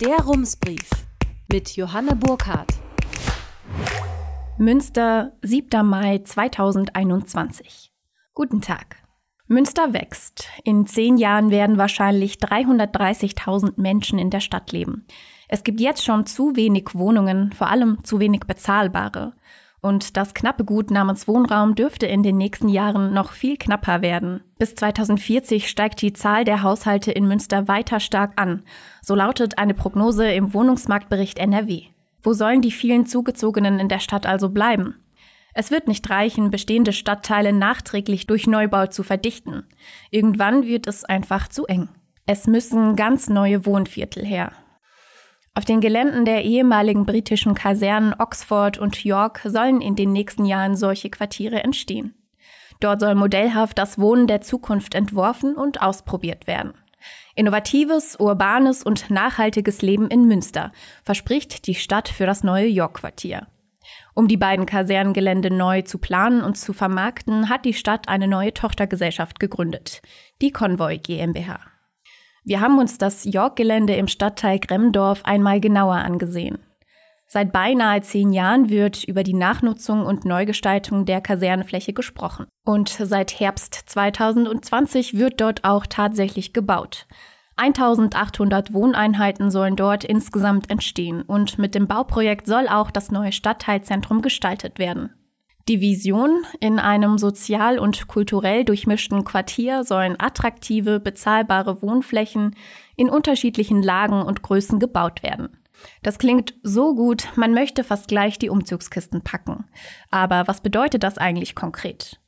Der Rumsbrief mit Johanna Burkhardt. Münster, 7. Mai 2021. Guten Tag. Münster wächst. In zehn Jahren werden wahrscheinlich 330.000 Menschen in der Stadt leben. Es gibt jetzt schon zu wenig Wohnungen, vor allem zu wenig bezahlbare. Und das knappe Gut namens Wohnraum dürfte in den nächsten Jahren noch viel knapper werden. Bis 2040 steigt die Zahl der Haushalte in Münster weiter stark an. So lautet eine Prognose im Wohnungsmarktbericht NRW. Wo sollen die vielen Zugezogenen in der Stadt also bleiben? Es wird nicht reichen, bestehende Stadtteile nachträglich durch Neubau zu verdichten. Irgendwann wird es einfach zu eng. Es müssen ganz neue Wohnviertel her. Auf den Geländen der ehemaligen britischen Kasernen Oxford und York sollen in den nächsten Jahren solche Quartiere entstehen. Dort soll modellhaft das Wohnen der Zukunft entworfen und ausprobiert werden. Innovatives, urbanes und nachhaltiges Leben in Münster verspricht die Stadt für das neue York-Quartier. Um die beiden Kasernengelände neu zu planen und zu vermarkten, hat die Stadt eine neue Tochtergesellschaft gegründet, die Convoy GmbH. Wir haben uns das York-Gelände im Stadtteil Gremdorf einmal genauer angesehen. Seit beinahe zehn Jahren wird über die Nachnutzung und Neugestaltung der Kasernenfläche gesprochen. Und seit Herbst 2020 wird dort auch tatsächlich gebaut. 1800 Wohneinheiten sollen dort insgesamt entstehen und mit dem Bauprojekt soll auch das neue Stadtteilzentrum gestaltet werden. Die Vision, in einem sozial und kulturell durchmischten Quartier sollen attraktive, bezahlbare Wohnflächen in unterschiedlichen Lagen und Größen gebaut werden. Das klingt so gut, man möchte fast gleich die Umzugskisten packen. Aber was bedeutet das eigentlich konkret?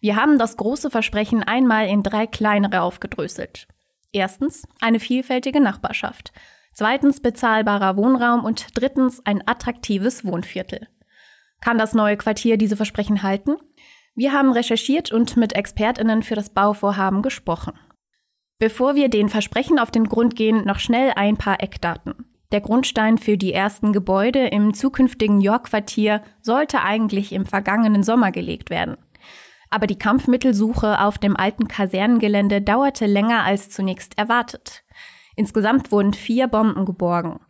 Wir haben das große Versprechen einmal in drei kleinere aufgedröselt. Erstens eine vielfältige Nachbarschaft. Zweitens bezahlbarer Wohnraum und drittens ein attraktives Wohnviertel. Kann das neue Quartier diese Versprechen halten? Wir haben recherchiert und mit Expertinnen für das Bauvorhaben gesprochen. Bevor wir den Versprechen auf den Grund gehen, noch schnell ein paar Eckdaten. Der Grundstein für die ersten Gebäude im zukünftigen York-Quartier sollte eigentlich im vergangenen Sommer gelegt werden. Aber die Kampfmittelsuche auf dem alten Kasernengelände dauerte länger als zunächst erwartet. Insgesamt wurden vier Bomben geborgen.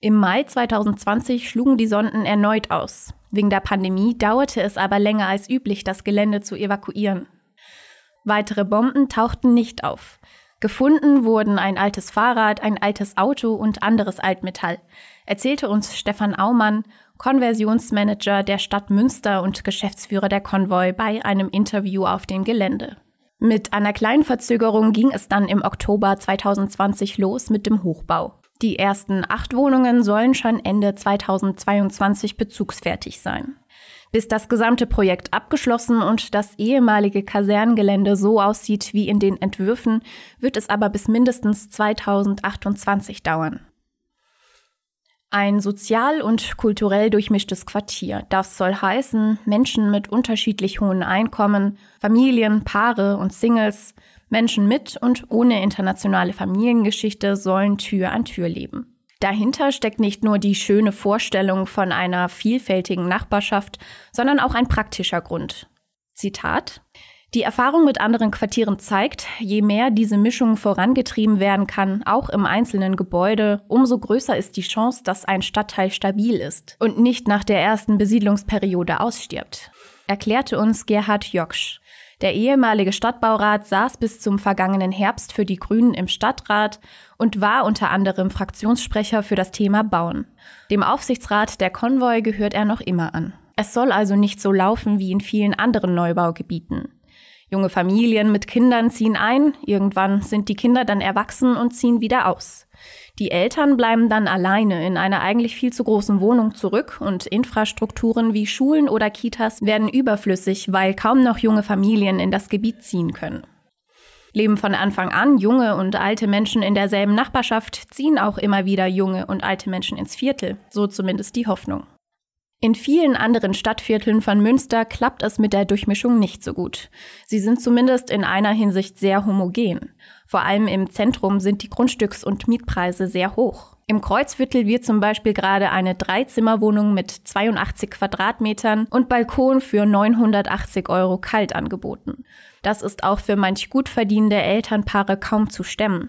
Im Mai 2020 schlugen die Sonden erneut aus. Wegen der Pandemie dauerte es aber länger als üblich, das Gelände zu evakuieren. Weitere Bomben tauchten nicht auf. Gefunden wurden ein altes Fahrrad, ein altes Auto und anderes Altmetall, erzählte uns Stefan Aumann, Konversionsmanager der Stadt Münster und Geschäftsführer der Konvoi bei einem Interview auf dem Gelände. Mit einer kleinen Verzögerung ging es dann im Oktober 2020 los mit dem Hochbau. Die ersten acht Wohnungen sollen schon Ende 2022 bezugsfertig sein. Bis das gesamte Projekt abgeschlossen und das ehemalige Kasernengelände so aussieht wie in den Entwürfen, wird es aber bis mindestens 2028 dauern. Ein sozial und kulturell durchmischtes Quartier. Das soll heißen, Menschen mit unterschiedlich hohen Einkommen, Familien, Paare und Singles, Menschen mit und ohne internationale Familiengeschichte sollen Tür an Tür leben. Dahinter steckt nicht nur die schöne Vorstellung von einer vielfältigen Nachbarschaft, sondern auch ein praktischer Grund. Zitat die Erfahrung mit anderen Quartieren zeigt, je mehr diese Mischung vorangetrieben werden kann, auch im einzelnen Gebäude, umso größer ist die Chance, dass ein Stadtteil stabil ist und nicht nach der ersten Besiedlungsperiode ausstirbt, erklärte uns Gerhard Joksch, der ehemalige Stadtbaurat saß bis zum vergangenen Herbst für die Grünen im Stadtrat und war unter anderem Fraktionssprecher für das Thema Bauen. Dem Aufsichtsrat der Konvoi gehört er noch immer an. Es soll also nicht so laufen wie in vielen anderen Neubaugebieten. Junge Familien mit Kindern ziehen ein, irgendwann sind die Kinder dann erwachsen und ziehen wieder aus. Die Eltern bleiben dann alleine in einer eigentlich viel zu großen Wohnung zurück und Infrastrukturen wie Schulen oder Kitas werden überflüssig, weil kaum noch junge Familien in das Gebiet ziehen können. Leben von Anfang an junge und alte Menschen in derselben Nachbarschaft, ziehen auch immer wieder junge und alte Menschen ins Viertel, so zumindest die Hoffnung. In vielen anderen Stadtvierteln von Münster klappt es mit der Durchmischung nicht so gut. Sie sind zumindest in einer Hinsicht sehr homogen. Vor allem im Zentrum sind die Grundstücks- und Mietpreise sehr hoch. Im Kreuzviertel wird zum Beispiel gerade eine Dreizimmerwohnung mit 82 Quadratmetern und Balkon für 980 Euro kalt angeboten. Das ist auch für manch gut verdienende Elternpaare kaum zu stemmen.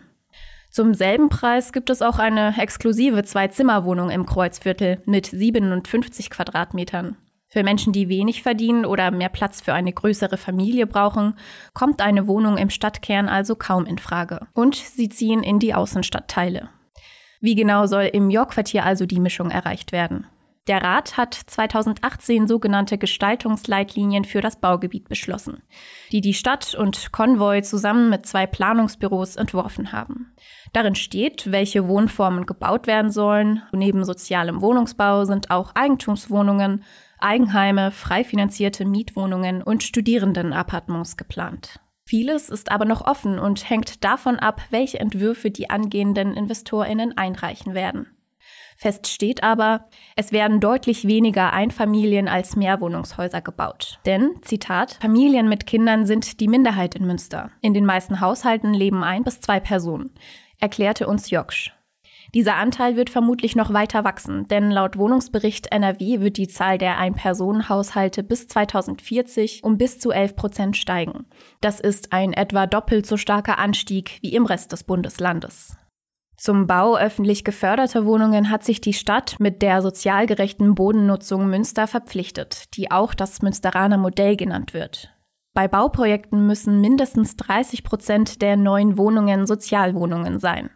Zum selben Preis gibt es auch eine exklusive Zwei-Zimmer-Wohnung im Kreuzviertel mit 57 Quadratmetern. Für Menschen, die wenig verdienen oder mehr Platz für eine größere Familie brauchen, kommt eine Wohnung im Stadtkern also kaum in Frage. Und sie ziehen in die Außenstadtteile. Wie genau soll im York-Quartier also die Mischung erreicht werden? Der Rat hat 2018 sogenannte Gestaltungsleitlinien für das Baugebiet beschlossen, die die Stadt und Konvoi zusammen mit zwei Planungsbüros entworfen haben. Darin steht, welche Wohnformen gebaut werden sollen. Neben sozialem Wohnungsbau sind auch Eigentumswohnungen, Eigenheime, frei finanzierte Mietwohnungen und Studierendenappartements geplant. Vieles ist aber noch offen und hängt davon ab, welche Entwürfe die angehenden Investorinnen einreichen werden. Fest steht aber, es werden deutlich weniger Einfamilien als Mehrwohnungshäuser gebaut. Denn, Zitat, Familien mit Kindern sind die Minderheit in Münster. In den meisten Haushalten leben ein bis zwei Personen, erklärte uns Joksch. Dieser Anteil wird vermutlich noch weiter wachsen, denn laut Wohnungsbericht NRW wird die Zahl der Ein-Personen-Haushalte bis 2040 um bis zu 11 Prozent steigen. Das ist ein etwa doppelt so starker Anstieg wie im Rest des Bundeslandes. Zum Bau öffentlich geförderter Wohnungen hat sich die Stadt mit der sozial gerechten Bodennutzung Münster verpflichtet, die auch das Münsteraner Modell genannt wird. Bei Bauprojekten müssen mindestens 30 Prozent der neuen Wohnungen Sozialwohnungen sein.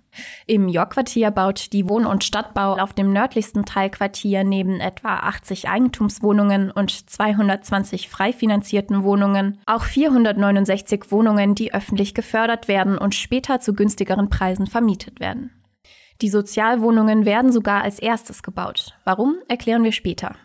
Im Jorquartier baut die Wohn- und Stadtbau auf dem nördlichsten Teilquartier neben etwa 80 Eigentumswohnungen und 220 frei finanzierten Wohnungen auch 469 Wohnungen, die öffentlich gefördert werden und später zu günstigeren Preisen vermietet werden. Die Sozialwohnungen werden sogar als erstes gebaut. Warum, erklären wir später.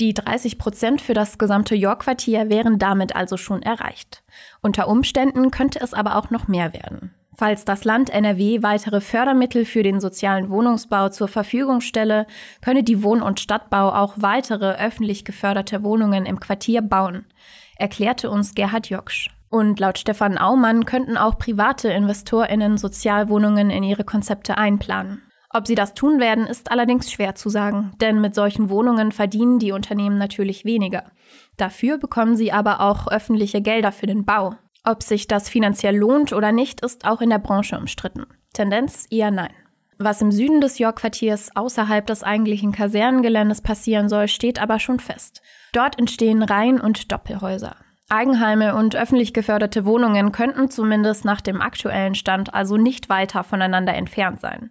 Die 30 Prozent für das gesamte York-Quartier wären damit also schon erreicht. Unter Umständen könnte es aber auch noch mehr werden. Falls das Land NRW weitere Fördermittel für den sozialen Wohnungsbau zur Verfügung stelle, könne die Wohn- und Stadtbau auch weitere öffentlich geförderte Wohnungen im Quartier bauen, erklärte uns Gerhard Joksch. Und laut Stefan Aumann könnten auch private InvestorInnen Sozialwohnungen in ihre Konzepte einplanen. Ob sie das tun werden, ist allerdings schwer zu sagen, denn mit solchen Wohnungen verdienen die Unternehmen natürlich weniger. Dafür bekommen sie aber auch öffentliche Gelder für den Bau. Ob sich das finanziell lohnt oder nicht, ist auch in der Branche umstritten. Tendenz eher nein. Was im Süden des York-Quartiers außerhalb des eigentlichen Kasernengeländes passieren soll, steht aber schon fest. Dort entstehen Reihen- und Doppelhäuser. Eigenheime und öffentlich geförderte Wohnungen könnten zumindest nach dem aktuellen Stand also nicht weiter voneinander entfernt sein.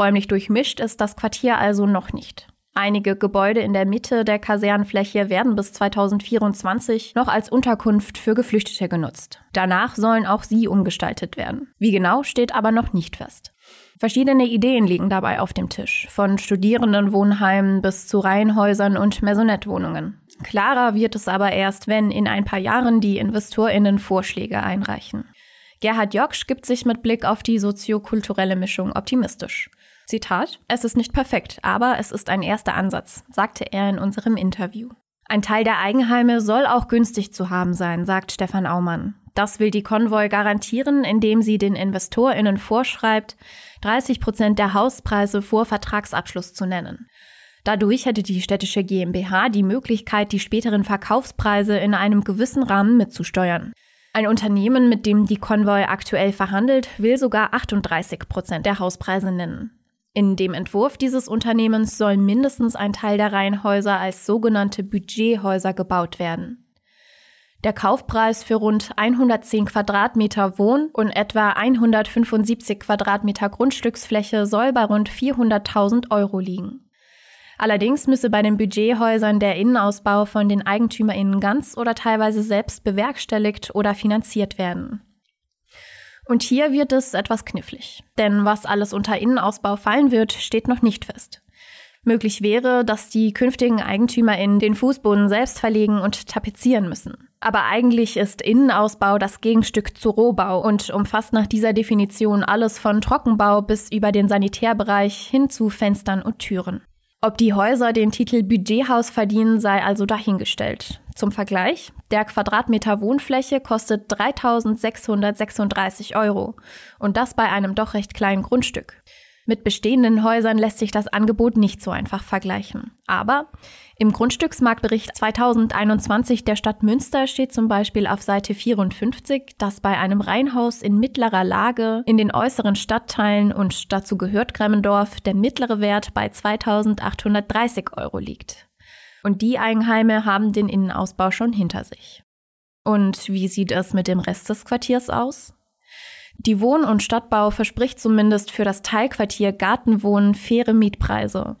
Räumlich durchmischt ist das Quartier also noch nicht. Einige Gebäude in der Mitte der Kasernenfläche werden bis 2024 noch als Unterkunft für Geflüchtete genutzt. Danach sollen auch sie umgestaltet werden. Wie genau steht aber noch nicht fest. Verschiedene Ideen liegen dabei auf dem Tisch, von Studierendenwohnheimen bis zu Reihenhäusern und Maisonettwohnungen. Klarer wird es aber erst, wenn in ein paar Jahren die InvestorInnen Vorschläge einreichen. Gerhard Joksch gibt sich mit Blick auf die soziokulturelle Mischung optimistisch. Zitat, es ist nicht perfekt, aber es ist ein erster Ansatz, sagte er in unserem Interview. Ein Teil der Eigenheime soll auch günstig zu haben sein, sagt Stefan Aumann. Das will die Konvoi garantieren, indem sie den InvestorInnen vorschreibt, 30 Prozent der Hauspreise vor Vertragsabschluss zu nennen. Dadurch hätte die städtische GmbH die Möglichkeit, die späteren Verkaufspreise in einem gewissen Rahmen mitzusteuern. Ein Unternehmen, mit dem die Konvoi aktuell verhandelt, will sogar 38 Prozent der Hauspreise nennen. In dem Entwurf dieses Unternehmens soll mindestens ein Teil der Reihenhäuser als sogenannte Budgethäuser gebaut werden. Der Kaufpreis für rund 110 Quadratmeter Wohn- und etwa 175 Quadratmeter Grundstücksfläche soll bei rund 400.000 Euro liegen. Allerdings müsse bei den Budgethäusern der Innenausbau von den EigentümerInnen ganz oder teilweise selbst bewerkstelligt oder finanziert werden. Und hier wird es etwas knifflig. Denn was alles unter Innenausbau fallen wird, steht noch nicht fest. Möglich wäre, dass die künftigen EigentümerInnen den Fußboden selbst verlegen und tapezieren müssen. Aber eigentlich ist Innenausbau das Gegenstück zu Rohbau und umfasst nach dieser Definition alles von Trockenbau bis über den Sanitärbereich hin zu Fenstern und Türen. Ob die Häuser den Titel Budgethaus verdienen, sei also dahingestellt. Zum Vergleich, der Quadratmeter Wohnfläche kostet 3.636 Euro und das bei einem doch recht kleinen Grundstück. Mit bestehenden Häusern lässt sich das Angebot nicht so einfach vergleichen. Aber im Grundstücksmarktbericht 2021 der Stadt Münster steht zum Beispiel auf Seite 54, dass bei einem Reihenhaus in mittlerer Lage in den äußeren Stadtteilen und dazu gehört Gremmendorf der mittlere Wert bei 2830 Euro liegt. Und die Eigenheime haben den Innenausbau schon hinter sich. Und wie sieht es mit dem Rest des Quartiers aus? Die Wohn- und Stadtbau verspricht zumindest für das Teilquartier Gartenwohnen faire Mietpreise.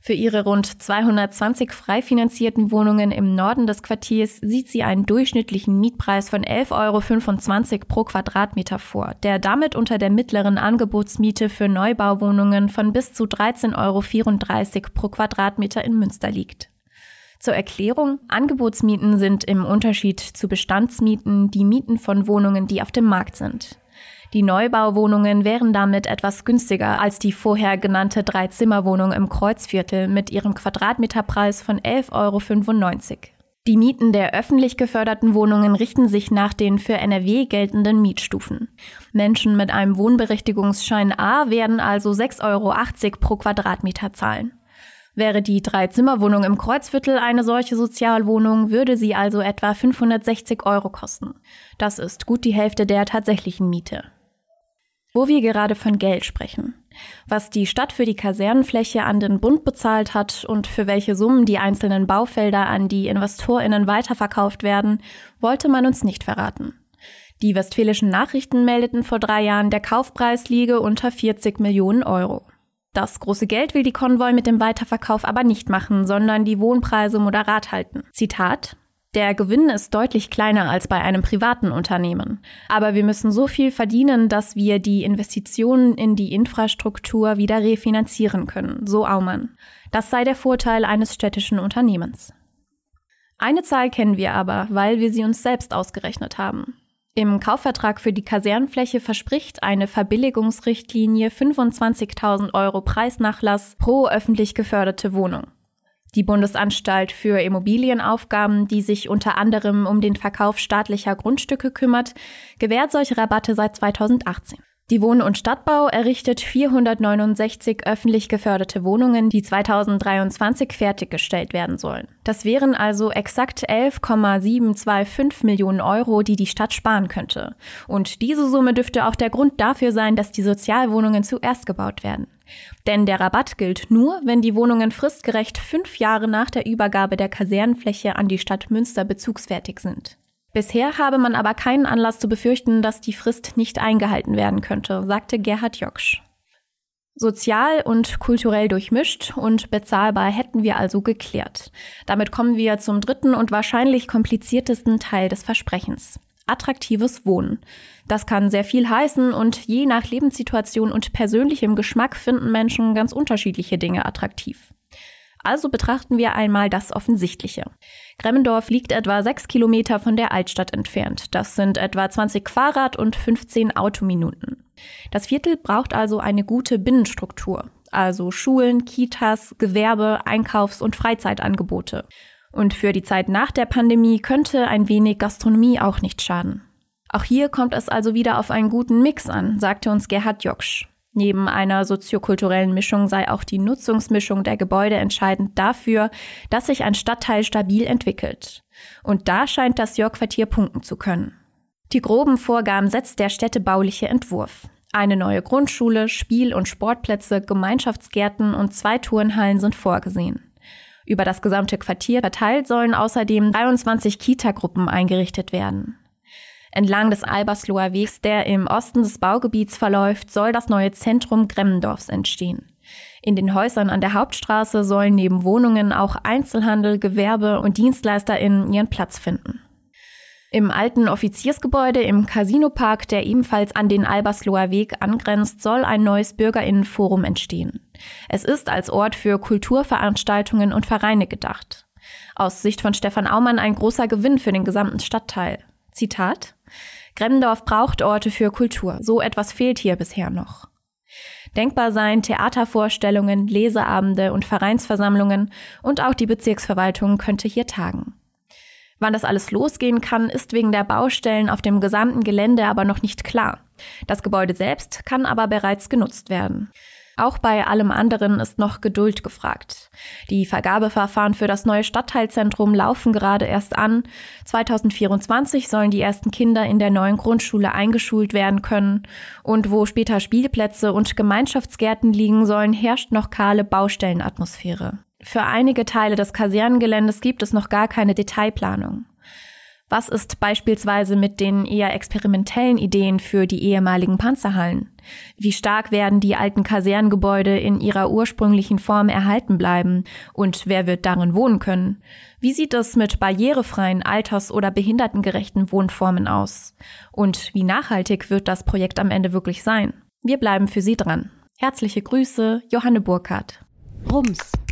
Für ihre rund 220 frei finanzierten Wohnungen im Norden des Quartiers sieht sie einen durchschnittlichen Mietpreis von 11,25 Euro pro Quadratmeter vor, der damit unter der mittleren Angebotsmiete für Neubauwohnungen von bis zu 13,34 Euro pro Quadratmeter in Münster liegt. Zur Erklärung, Angebotsmieten sind im Unterschied zu Bestandsmieten die Mieten von Wohnungen, die auf dem Markt sind. Die Neubauwohnungen wären damit etwas günstiger als die vorher genannte Dreizimmerwohnung im Kreuzviertel mit ihrem Quadratmeterpreis von 11,95 Euro. Die Mieten der öffentlich geförderten Wohnungen richten sich nach den für NRW geltenden Mietstufen. Menschen mit einem Wohnberechtigungsschein A werden also 6,80 Euro pro Quadratmeter zahlen. Wäre die Dreizimmerwohnung im Kreuzviertel eine solche Sozialwohnung, würde sie also etwa 560 Euro kosten. Das ist gut die Hälfte der tatsächlichen Miete. Wo wir gerade von Geld sprechen. Was die Stadt für die Kasernenfläche an den Bund bezahlt hat und für welche Summen die einzelnen Baufelder an die InvestorInnen weiterverkauft werden, wollte man uns nicht verraten. Die westfälischen Nachrichten meldeten vor drei Jahren, der Kaufpreis liege unter 40 Millionen Euro. Das große Geld will die Konvoi mit dem Weiterverkauf aber nicht machen, sondern die Wohnpreise moderat halten. Zitat der Gewinn ist deutlich kleiner als bei einem privaten Unternehmen. Aber wir müssen so viel verdienen, dass wir die Investitionen in die Infrastruktur wieder refinanzieren können, so Aumann. Das sei der Vorteil eines städtischen Unternehmens. Eine Zahl kennen wir aber, weil wir sie uns selbst ausgerechnet haben. Im Kaufvertrag für die Kasernenfläche verspricht eine Verbilligungsrichtlinie 25.000 Euro Preisnachlass pro öffentlich geförderte Wohnung. Die Bundesanstalt für Immobilienaufgaben, die sich unter anderem um den Verkauf staatlicher Grundstücke kümmert, gewährt solche Rabatte seit 2018. Die Wohn- und Stadtbau errichtet 469 öffentlich geförderte Wohnungen, die 2023 fertiggestellt werden sollen. Das wären also exakt 11,725 Millionen Euro, die die Stadt sparen könnte. Und diese Summe dürfte auch der Grund dafür sein, dass die Sozialwohnungen zuerst gebaut werden. Denn der Rabatt gilt nur, wenn die Wohnungen fristgerecht fünf Jahre nach der Übergabe der Kasernenfläche an die Stadt Münster bezugsfertig sind. Bisher habe man aber keinen Anlass zu befürchten, dass die Frist nicht eingehalten werden könnte, sagte Gerhard Joksch. Sozial und kulturell durchmischt und bezahlbar hätten wir also geklärt. Damit kommen wir zum dritten und wahrscheinlich kompliziertesten Teil des Versprechens. Attraktives Wohnen. Das kann sehr viel heißen und je nach Lebenssituation und persönlichem Geschmack finden Menschen ganz unterschiedliche Dinge attraktiv. Also betrachten wir einmal das Offensichtliche. Gremmendorf liegt etwa sechs Kilometer von der Altstadt entfernt. Das sind etwa 20 Fahrrad- und 15 Autominuten. Das Viertel braucht also eine gute Binnenstruktur, also Schulen, Kitas, Gewerbe, Einkaufs- und Freizeitangebote. Und für die Zeit nach der Pandemie könnte ein wenig Gastronomie auch nicht schaden. Auch hier kommt es also wieder auf einen guten Mix an, sagte uns Gerhard Joksch. Neben einer soziokulturellen Mischung sei auch die Nutzungsmischung der Gebäude entscheidend dafür, dass sich ein Stadtteil stabil entwickelt. Und da scheint das Jörg-Quartier punkten zu können. Die groben Vorgaben setzt der städtebauliche Entwurf. Eine neue Grundschule, Spiel- und Sportplätze, Gemeinschaftsgärten und zwei Turnhallen sind vorgesehen. Über das gesamte Quartier verteilt sollen außerdem 23 Kita-Gruppen eingerichtet werden. Entlang des Albersloher Wegs, der im Osten des Baugebiets verläuft, soll das neue Zentrum Gremmendorfs entstehen. In den Häusern an der Hauptstraße sollen neben Wohnungen auch Einzelhandel, Gewerbe und DienstleisterInnen ihren Platz finden. Im alten Offiziersgebäude im Casinopark, der ebenfalls an den Albersloher Weg angrenzt, soll ein neues Bürgerinnenforum entstehen. Es ist als Ort für Kulturveranstaltungen und Vereine gedacht. Aus Sicht von Stefan Aumann ein großer Gewinn für den gesamten Stadtteil. Zitat Gremmendorf braucht Orte für Kultur. So etwas fehlt hier bisher noch. Denkbar seien Theatervorstellungen, Leseabende und Vereinsversammlungen und auch die Bezirksverwaltung könnte hier tagen. Wann das alles losgehen kann, ist wegen der Baustellen auf dem gesamten Gelände aber noch nicht klar. Das Gebäude selbst kann aber bereits genutzt werden. Auch bei allem anderen ist noch Geduld gefragt. Die Vergabeverfahren für das neue Stadtteilzentrum laufen gerade erst an. 2024 sollen die ersten Kinder in der neuen Grundschule eingeschult werden können. Und wo später Spielplätze und Gemeinschaftsgärten liegen sollen, herrscht noch kahle Baustellenatmosphäre. Für einige Teile des Kasernengeländes gibt es noch gar keine Detailplanung. Was ist beispielsweise mit den eher experimentellen Ideen für die ehemaligen Panzerhallen? Wie stark werden die alten Kasernengebäude in ihrer ursprünglichen Form erhalten bleiben? Und wer wird darin wohnen können? Wie sieht es mit barrierefreien, alters- oder behindertengerechten Wohnformen aus? Und wie nachhaltig wird das Projekt am Ende wirklich sein? Wir bleiben für Sie dran. Herzliche Grüße, Johanne Burkhardt. Rums,